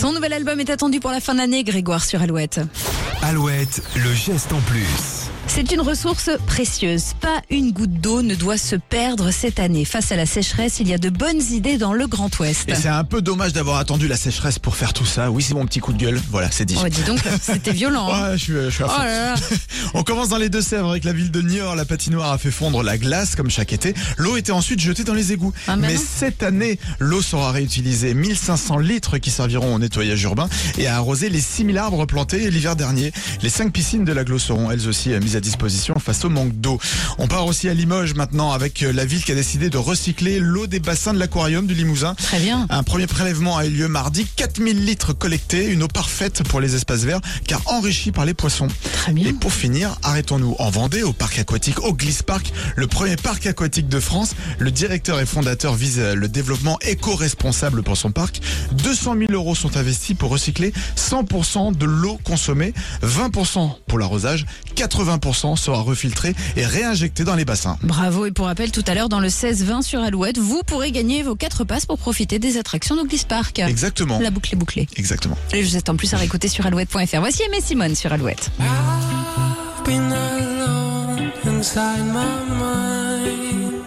Son nouvel album est attendu pour la fin d'année, Grégoire sur Alouette. Alouette, le geste en plus. C'est une ressource précieuse. Pas une goutte d'eau ne doit se perdre cette année. Face à la sécheresse, il y a de bonnes idées dans le Grand Ouest. Et c'est un peu dommage d'avoir attendu la sécheresse pour faire tout ça. Oui, c'est mon petit coup de gueule. Voilà, c'est dit. Oh, dis donc, c'était violent. hein. Ouais, je suis, je suis à Oh fond. là là. On commence dans les Deux-Sèvres avec la ville de Niort. La patinoire a fait fondre la glace comme chaque été. L'eau était ensuite jetée dans les égouts. Ah, mais Mais non. cette année, l'eau sera réutilisée. 1500 litres qui serviront au nettoyage urbain et à arroser les 6000 arbres plantés l'hiver dernier. Les cinq piscines de l'agglo seront elles aussi mises à disposition face au manque d'eau. On part aussi à Limoges maintenant avec euh, la ville qui a décidé de recycler l'eau des bassins de l'aquarium du Limousin. Très bien. Un premier prélèvement a eu lieu mardi. 4000 litres collectés, une eau parfaite pour les espaces verts car enrichie par les poissons. Très bien. Et pour finir, arrêtons-nous en Vendée, au parc aquatique Oglis Park, le premier parc aquatique de France. Le directeur et fondateur vise euh, le développement éco-responsable pour son parc. 200 000 euros sont investis pour recycler 100% de l'eau consommée, 20% pour l'arrosage, 80% sera refiltré et réinjecté dans les bassins. Bravo. Et pour rappel, tout à l'heure, dans le 16-20 sur Alouette, vous pourrez gagner vos 4 passes pour profiter des attractions d'Oglis Park. Exactement. La boucle est bouclée. Exactement. Et je vous en plus à réécouter sur alouette.fr. Voici Aimé Simone sur Alouette. I've been alone inside my mind.